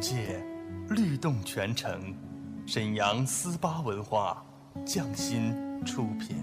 界，律动全城。沈阳思巴文化匠心出品。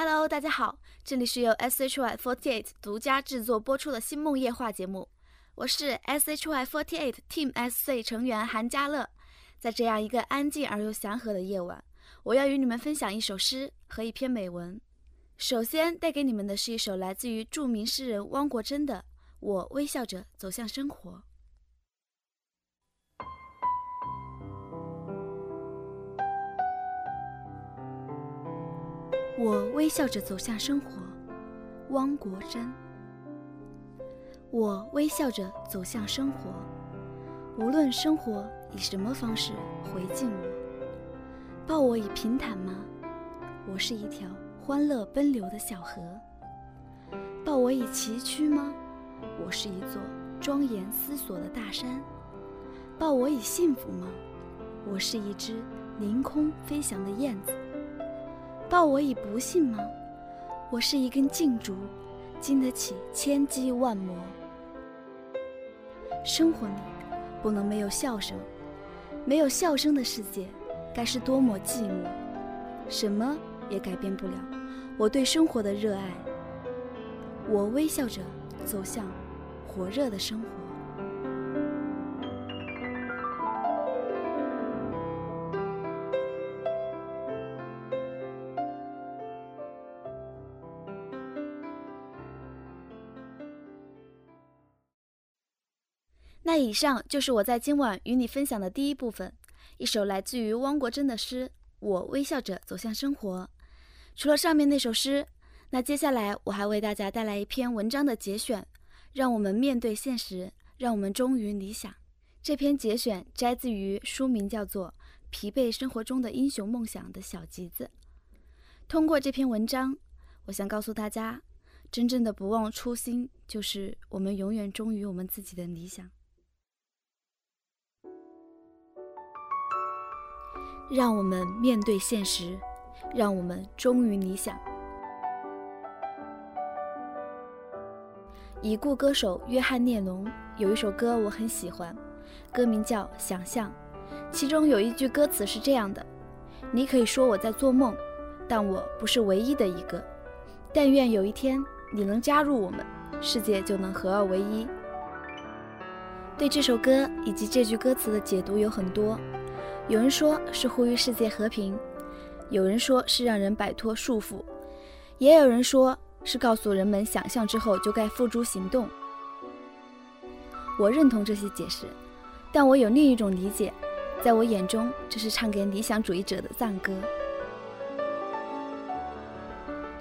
Hello，大家好，这里是由 SHY48 独家制作播出的《星梦夜话》节目，我是 SHY48 Team SC 成员韩佳乐。在这样一个安静而又祥和的夜晚，我要与你们分享一首诗和一篇美文。首先带给你们的是一首来自于著名诗人汪国真的《我微笑着走向生活》。我微笑着走向生活，汪国真。我微笑着走向生活，无论生活以什么方式回敬我，抱我以平坦吗？我是一条欢乐奔流的小河。抱我以崎岖吗？我是一座庄严思索的大山。抱我以幸福吗？我是一只凌空飞翔的燕子。报我以不幸吗？我是一根劲竹，经得起千击万磨。生活里不能没有笑声，没有笑声的世界，该是多么寂寞。什么也改变不了我对生活的热爱。我微笑着走向火热的生活。那以上就是我在今晚与你分享的第一部分，一首来自于汪国真的诗《我微笑着走向生活》。除了上面那首诗，那接下来我还为大家带来一篇文章的节选，让我们面对现实，让我们忠于理想。这篇节选摘自于书名叫做《疲惫生活中的英雄梦想》的小集子。通过这篇文章，我想告诉大家，真正的不忘初心，就是我们永远忠于我们自己的理想。让我们面对现实，让我们忠于理想。已故歌手约翰列侬有一首歌我很喜欢，歌名叫《想象》，其中有一句歌词是这样的：“你可以说我在做梦，但我不是唯一的一个。但愿有一天你能加入我们，世界就能合二为一。”对这首歌以及这句歌词的解读有很多。有人说是呼吁世界和平，有人说是让人摆脱束缚，也有人说是告诉人们想象之后就该付诸行动。我认同这些解释，但我有另一种理解，在我眼中，这是唱给理想主义者的赞歌。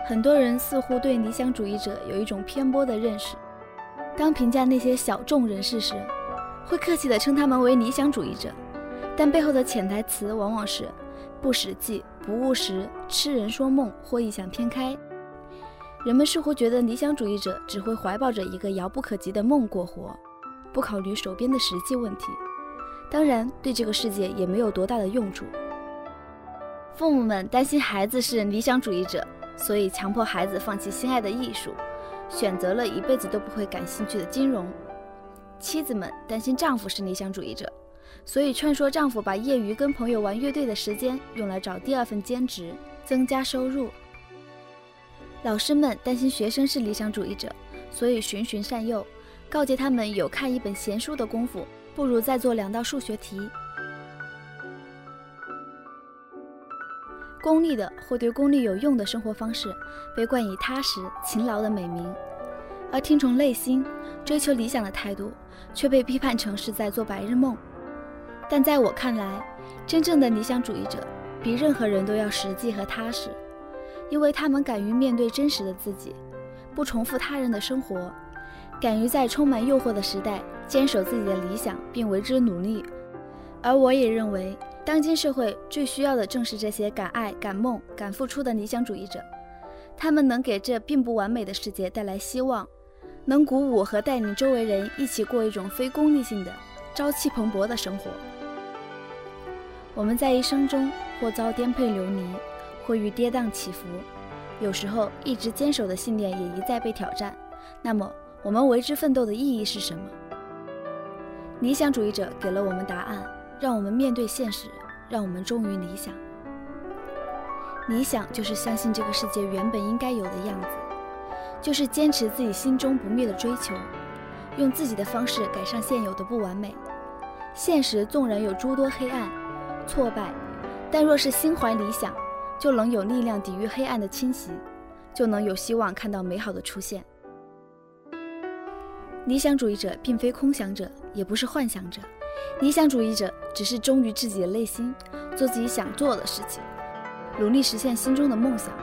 很多人似乎对理想主义者有一种偏颇的认识，当评价那些小众人士时，会客气地称他们为理想主义者。但背后的潜台词往往是不实际、不务实、痴人说梦或异想天开。人们似乎觉得理想主义者只会怀抱着一个遥不可及的梦过活，不考虑手边的实际问题。当然，对这个世界也没有多大的用处。父母们担心孩子是理想主义者，所以强迫孩子放弃心爱的艺术，选择了一辈子都不会感兴趣的金融。妻子们担心丈夫是理想主义者，所以劝说丈夫把业余跟朋友玩乐队的时间用来找第二份兼职，增加收入。老师们担心学生是理想主义者，所以循循善诱，告诫他们有看一本闲书的功夫。不如再做两道数学题。功利的或对功利有用的生活方式被冠以踏实、勤劳的美名，而听从内心、追求理想的态度却被批判成是在做白日梦。但在我看来，真正的理想主义者比任何人都要实际和踏实，因为他们敢于面对真实的自己，不重复他人的生活。敢于在充满诱惑的时代坚守自己的理想并为之努力，而我也认为，当今社会最需要的正是这些敢爱、敢梦、敢付出的理想主义者。他们能给这并不完美的世界带来希望，能鼓舞和带领周围人一起过一种非功利性的、朝气蓬勃的生活。我们在一生中或遭颠沛流离，或遇跌宕起伏，有时候一直坚守的信念也一再被挑战。那么，我们为之奋斗的意义是什么？理想主义者给了我们答案，让我们面对现实，让我们忠于理想。理想就是相信这个世界原本应该有的样子，就是坚持自己心中不灭的追求，用自己的方式改善现有的不完美。现实纵然有诸多黑暗、挫败，但若是心怀理想，就能有力量抵御黑暗的侵袭，就能有希望看到美好的出现。理想主义者并非空想者，也不是幻想者。理想主义者只是忠于自己的内心，做自己想做的事情，努力实现心中的梦想，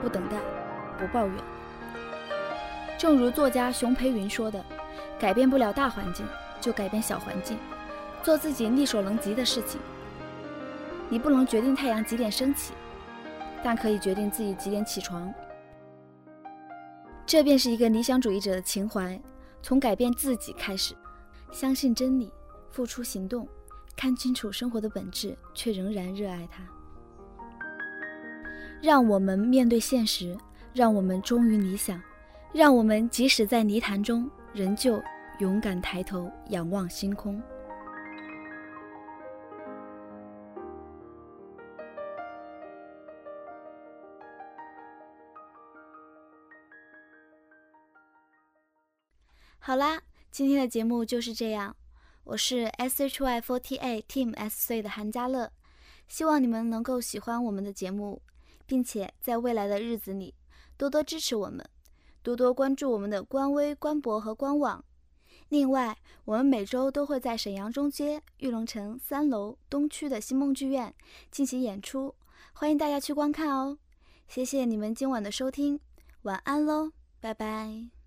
不等待，不抱怨。正如作家熊培云说的：“改变不了大环境，就改变小环境，做自己力所能及的事情。你不能决定太阳几点升起，但可以决定自己几点起床。这便是一个理想主义者的情怀。”从改变自己开始，相信真理，付出行动，看清楚生活的本质，却仍然热爱它。让我们面对现实，让我们忠于理想，让我们即使在泥潭中，仍旧勇敢抬头仰望星空。好啦，今天的节目就是这样。我是 SHY48 Team S 岁的韩佳乐，希望你们能够喜欢我们的节目，并且在未来的日子里多多支持我们，多多关注我们的官微、官博和官网。另外，我们每周都会在沈阳中街玉龙城三楼东区的星梦剧院进行演出，欢迎大家去观看哦。谢谢你们今晚的收听，晚安喽，拜拜。